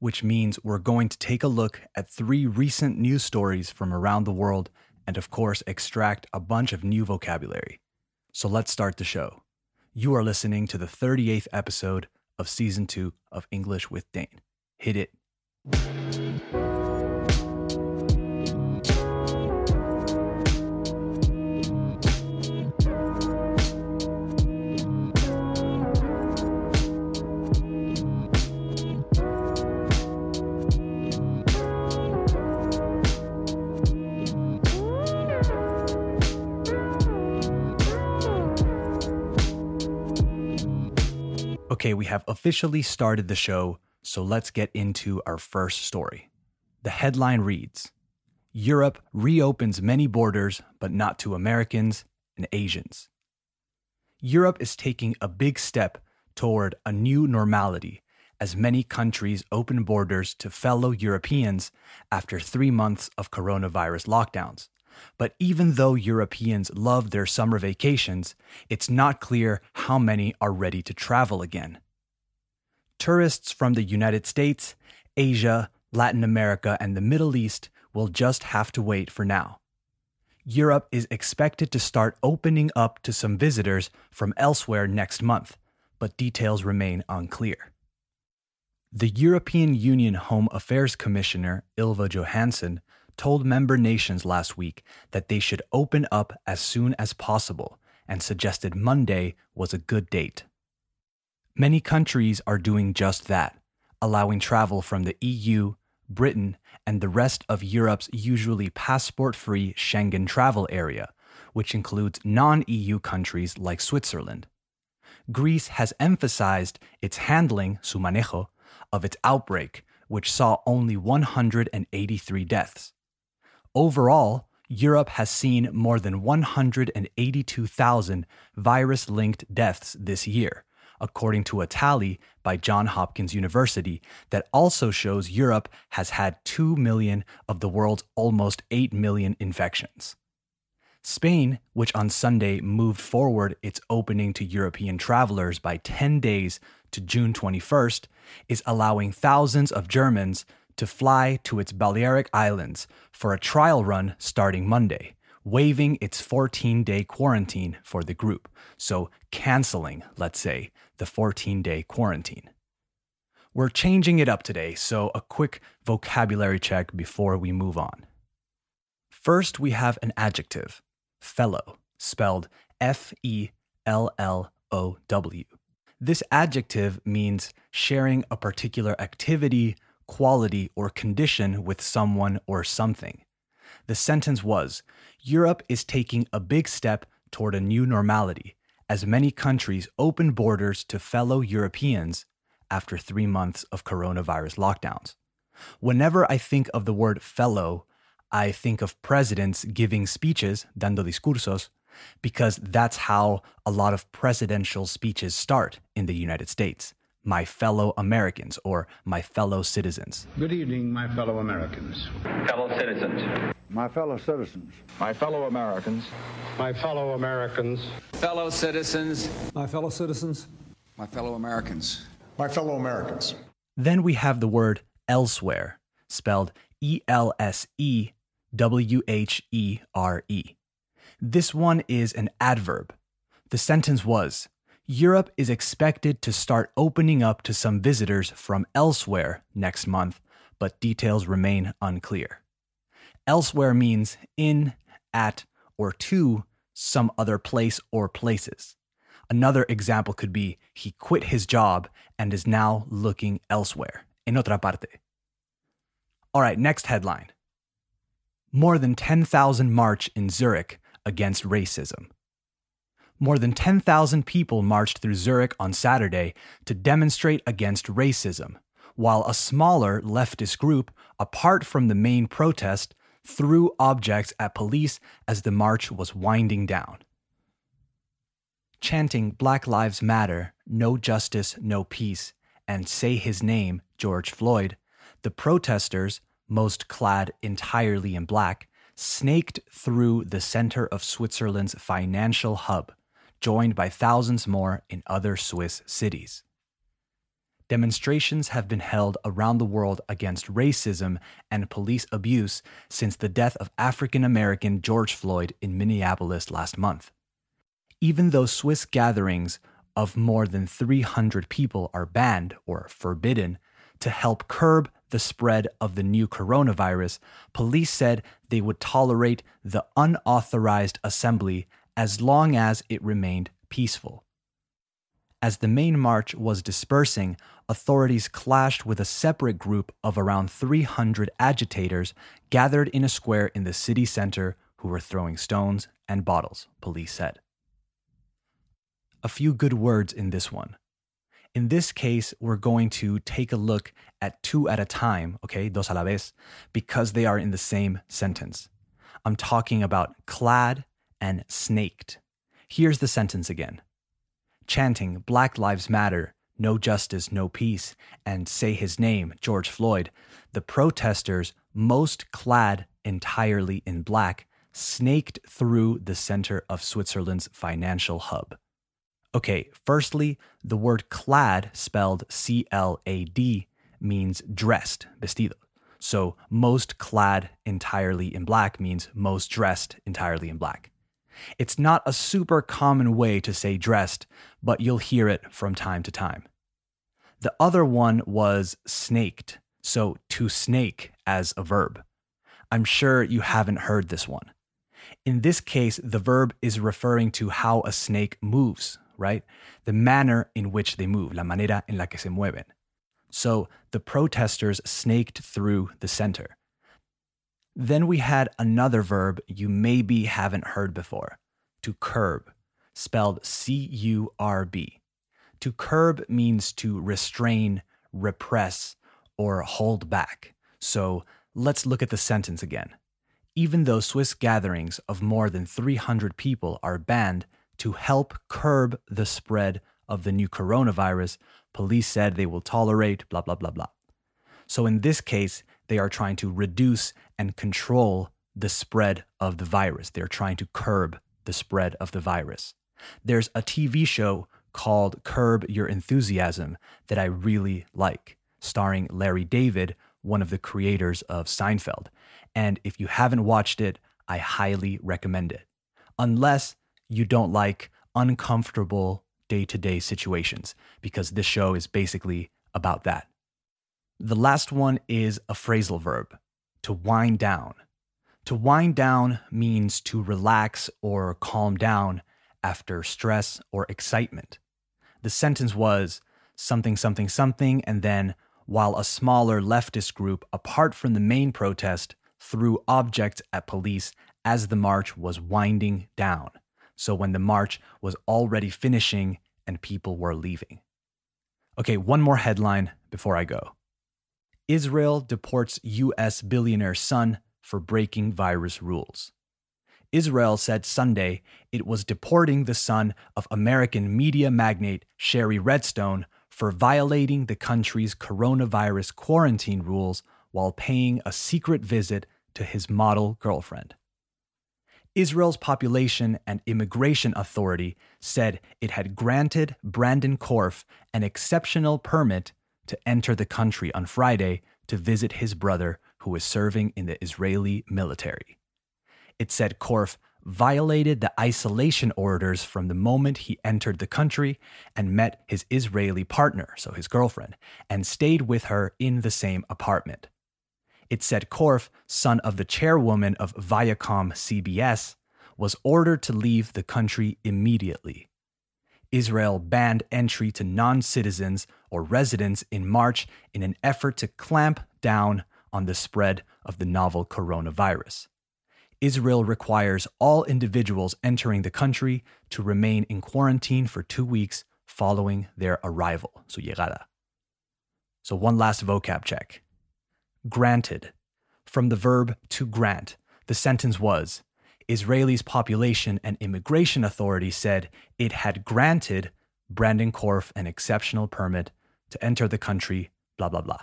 which means we're going to take a look at three recent news stories from around the world and, of course, extract a bunch of new vocabulary. So let's start the show. You are listening to the 38th episode of season two of English with Dane. Hit it. Okay, we have officially started the show, so let's get into our first story. The headline reads Europe reopens many borders, but not to Americans and Asians. Europe is taking a big step toward a new normality as many countries open borders to fellow Europeans after three months of coronavirus lockdowns. But even though Europeans love their summer vacations, it's not clear how many are ready to travel again. Tourists from the United States, Asia, Latin America, and the Middle East will just have to wait for now. Europe is expected to start opening up to some visitors from elsewhere next month, but details remain unclear. The European Union Home Affairs Commissioner, Ylva Johansson, told member nations last week that they should open up as soon as possible and suggested Monday was a good date. Many countries are doing just that, allowing travel from the EU, Britain, and the rest of Europe's usually passport free Schengen travel area, which includes non EU countries like Switzerland. Greece has emphasized its handling, su manejo, of its outbreak, which saw only 183 deaths. Overall, Europe has seen more than 182,000 virus linked deaths this year, according to a tally by Johns Hopkins University that also shows Europe has had 2 million of the world's almost 8 million infections. Spain, which on Sunday moved forward its opening to European travelers by 10 days to June 21st, is allowing thousands of Germans to fly to its Balearic Islands for a trial run starting Monday, waiving its 14 day quarantine for the group. So, canceling, let's say, the 14 day quarantine. We're changing it up today, so a quick vocabulary check before we move on. First, we have an adjective, fellow, spelled F E L L O W. This adjective means sharing a particular activity, quality, or condition with someone or something. The sentence was Europe is taking a big step toward a new normality as many countries open borders to fellow Europeans after three months of coronavirus lockdowns. Whenever I think of the word fellow, I think of presidents giving speeches, dando discursos, because that's how a lot of presidential speeches start in the United States my fellow Americans or my fellow citizens. Good evening, my fellow Americans. Fellow citizens. My fellow citizens. My fellow Americans. My fellow Americans. Fellow citizens. My fellow citizens. My fellow Americans. My fellow Americans. Then we have the word elsewhere, spelled E L S E W H E R E. This one is an adverb. The sentence was Europe is expected to start opening up to some visitors from elsewhere next month, but details remain unclear. Elsewhere means in, at, or to some other place or places. Another example could be he quit his job and is now looking elsewhere, en otra parte. All right, next headline. More than 10,000 march in Zurich against racism. More than 10,000 people marched through Zurich on Saturday to demonstrate against racism, while a smaller leftist group, apart from the main protest, threw objects at police as the march was winding down. Chanting Black Lives Matter, No Justice, No Peace, and Say His Name, George Floyd, the protesters, most clad entirely in black, snaked through the center of Switzerland's financial hub, joined by thousands more in other Swiss cities. Demonstrations have been held around the world against racism and police abuse since the death of African American George Floyd in Minneapolis last month. Even though Swiss gatherings of more than 300 people are banned or forbidden to help curb the spread of the new coronavirus, police said they would tolerate the unauthorized assembly as long as it remained peaceful. As the main march was dispersing, authorities clashed with a separate group of around 300 agitators gathered in a square in the city center who were throwing stones and bottles, police said. A few good words in this one. In this case, we're going to take a look at two at a time, okay, dos a la vez, because they are in the same sentence. I'm talking about clad and snaked. Here's the sentence again chanting Black Lives Matter, no justice, no peace, and say his name, George Floyd, the protesters, most clad entirely in black, snaked through the center of Switzerland's financial hub. Okay, firstly, the word clad, spelled C L A D, means dressed, vestido. So most clad entirely in black means most dressed entirely in black. It's not a super common way to say dressed, but you'll hear it from time to time. The other one was snaked, so to snake as a verb. I'm sure you haven't heard this one. In this case, the verb is referring to how a snake moves, right? The manner in which they move, la manera en la que se mueven. So the protesters snaked through the center. Then we had another verb you maybe haven't heard before to curb, spelled C U R B. To curb means to restrain, repress, or hold back. So let's look at the sentence again. Even though Swiss gatherings of more than 300 people are banned to help curb the spread of the new coronavirus, police said they will tolerate blah, blah, blah, blah. So in this case, they are trying to reduce and control the spread of the virus. They're trying to curb the spread of the virus. There's a TV show called Curb Your Enthusiasm that I really like, starring Larry David, one of the creators of Seinfeld. And if you haven't watched it, I highly recommend it. Unless you don't like uncomfortable day to day situations, because this show is basically about that. The last one is a phrasal verb, to wind down. To wind down means to relax or calm down after stress or excitement. The sentence was something, something, something, and then while a smaller leftist group, apart from the main protest, threw objects at police as the march was winding down. So when the march was already finishing and people were leaving. Okay, one more headline before I go. Israel deports US billionaire son for breaking virus rules. Israel said Sunday it was deporting the son of American media magnate Shari Redstone for violating the country's coronavirus quarantine rules while paying a secret visit to his model girlfriend. Israel's Population and Immigration Authority said it had granted Brandon Korff an exceptional permit to enter the country on Friday to visit his brother, who was serving in the Israeli military. It said Korff violated the isolation orders from the moment he entered the country and met his Israeli partner, so his girlfriend, and stayed with her in the same apartment. It said Korff, son of the chairwoman of Viacom CBS, was ordered to leave the country immediately. Israel banned entry to non citizens or residents in March in an effort to clamp down on the spread of the novel coronavirus. Israel requires all individuals entering the country to remain in quarantine for two weeks following their arrival, su llegada. So, one last vocab check. Granted. From the verb to grant, the sentence was Israel's population and immigration authority said it had granted Brandon Korff an exceptional permit to enter the country, blah, blah, blah.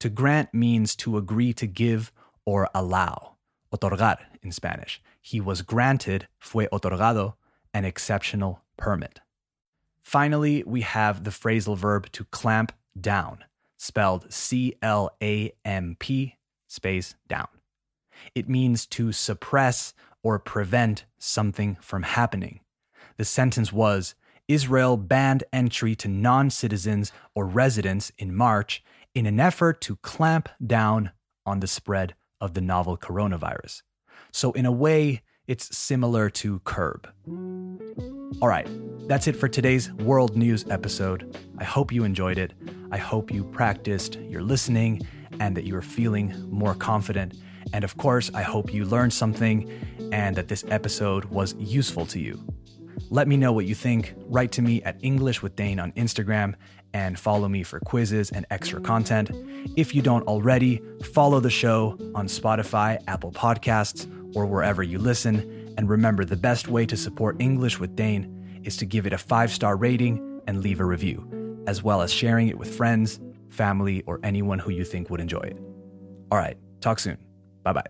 To grant means to agree to give or allow, otorgar in Spanish. He was granted, fue otorgado, an exceptional permit. Finally, we have the phrasal verb to clamp down, spelled C L A M P space down. It means to suppress or prevent something from happening. The sentence was Israel banned entry to non citizens or residents in March in an effort to clamp down on the spread of the novel coronavirus. So, in a way, it's similar to curb. All right, that's it for today's World News episode. I hope you enjoyed it. I hope you practiced your listening and that you are feeling more confident. And of course, I hope you learned something and that this episode was useful to you. Let me know what you think. Write to me at English with Dane on Instagram and follow me for quizzes and extra content. If you don't already, follow the show on Spotify, Apple Podcasts, or wherever you listen. And remember, the best way to support English with Dane is to give it a five star rating and leave a review, as well as sharing it with friends, family, or anyone who you think would enjoy it. All right, talk soon. Bye bye.